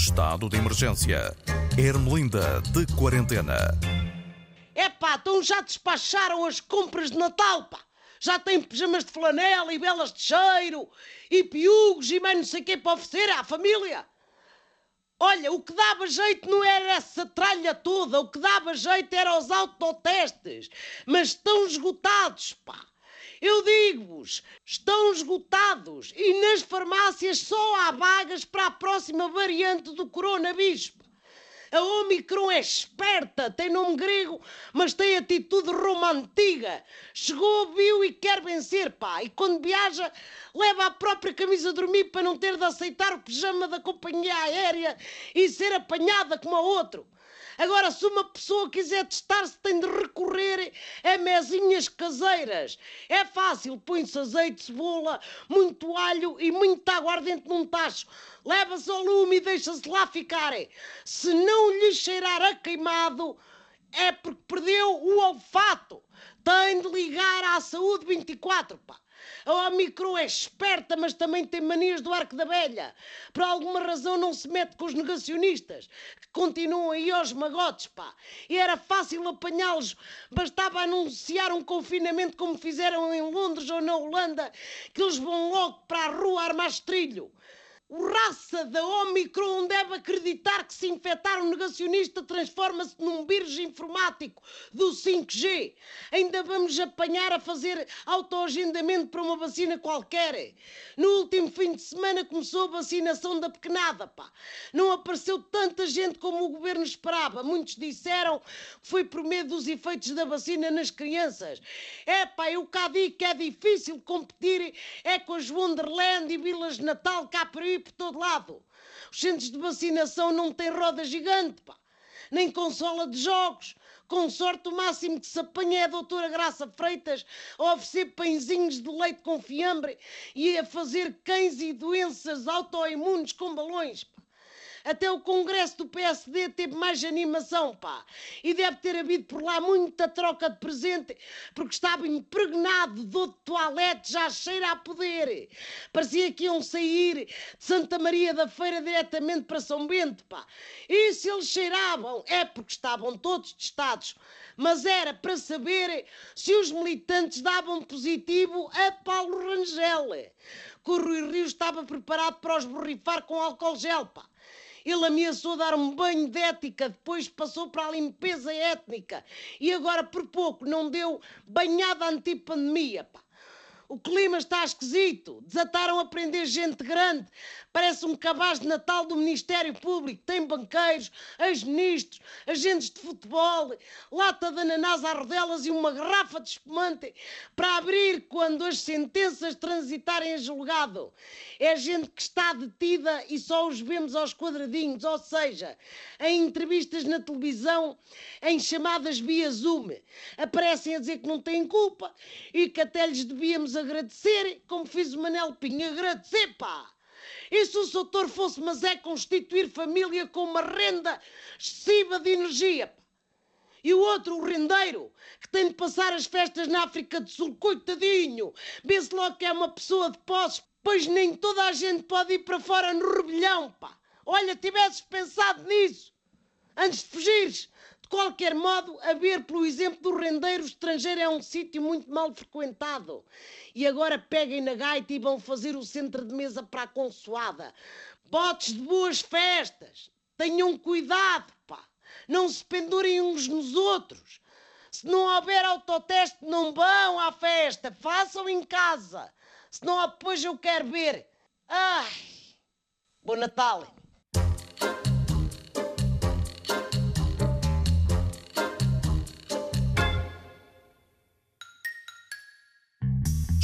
Estado de emergência. Ermelinda de quarentena. É pá, então já despacharam as compras de Natal, pá. Já têm pijamas de flanela e belas de cheiro e piugos e mais não sei o que para oferecer à família. Olha, o que dava jeito não era essa tralha toda, o que dava jeito era os autotestes. Mas estão esgotados, pá. Eu digo-vos, estão esgotados e nas farmácias só há vagas para a próxima variante do coronavírus. A Omicron é esperta, tem nome grego, mas tem atitude Roma antiga. Chegou, viu e quer vencer, pá. E quando viaja, leva a própria camisa de dormir para não ter de aceitar o pijama da companhia aérea e ser apanhada como a outro. Agora, se uma pessoa quiser testar-se, tem de recorrer a mesinhas caseiras. É fácil, põe-se azeite, cebola, muito alho e muita aguardente num tacho. Leva-se ao lume e deixa-se lá ficar. Se não lhe cheirar a queimado, é porque perdeu o olfato. Tem de ligar à saúde 24, pá. A Omicron é esperta, mas também tem manias do arco da velha. Por alguma razão não se mete com os negacionistas, que continuam aí aos magotes, pá. E era fácil apanhá-los, bastava anunciar um confinamento como fizeram em Londres ou na Holanda, que eles vão logo para a rua armar trilho. O raça da Omicron deve acreditar que se infectar um negacionista transforma-se num vírus informático do 5G. Ainda vamos apanhar a fazer autoagendamento para uma vacina qualquer. No último fim de semana começou a vacinação da pequenada, pá. Não apareceu tanta gente como o governo esperava. Muitos disseram que foi por medo dos efeitos da vacina nas crianças. É pá, eu cá digo que é difícil competir é com as Wonderland e Vilas de Natal cá por aí por todo lado. Os centros de vacinação não têm roda gigante, pá. Nem consola de jogos. Com sorte, o máximo que se apanha é a doutora Graça Freitas a oferecer pãezinhos de leite com fiambre e a fazer cães e doenças autoimunes com balões, pá. Até o congresso do PSD teve mais animação, pá. E deve ter havido por lá muita troca de presente, porque estava impregnado de outro toalete, já cheira a poder. Parecia que iam sair de Santa Maria da Feira diretamente para São Bento, pá. E se eles cheiravam, é porque estavam todos testados. Mas era para saber se os militantes davam positivo a Paulo Rangel. Que o Rui Rio estava preparado para os borrifar com álcool gel, pá. Ele ameaçou dar um banho de ética, depois passou para a limpeza étnica e agora por pouco não deu banhada antipandemia, pá. O clima está esquisito. Desataram a prender gente grande. Parece um cabaz de Natal do Ministério Público. Tem banqueiros, ex-ministros, agentes de futebol, lata de ananás à rodelas e uma garrafa de espumante para abrir quando as sentenças transitarem a julgado. É gente que está detida e só os vemos aos quadradinhos, ou seja, em entrevistas na televisão, em chamadas via Zoom. Aparecem a dizer que não têm culpa e que até lhes devíamos agradecer, como fiz o Manel Pinho, agradecer, pá! E se o doutor fosse, mas é constituir família com uma renda excessiva de energia, pá? E o outro, o rendeiro, que tem de passar as festas na África do Sul, coitadinho, vê-se logo que é uma pessoa de posses, pois nem toda a gente pode ir para fora no rebelião, pá! Olha, tivesses pensado nisso, antes de fugires, qualquer modo, a ver pelo exemplo do rendeiro, o estrangeiro é um sítio muito mal frequentado. E agora peguem na gaita e vão fazer o centro de mesa para a consoada. Botes de boas festas. Tenham cuidado, pá. Não se pendurem uns nos outros. Se não houver autoteste, não vão à festa. Façam em casa. Senão depois eu quero ver. Ai! Bom Natal!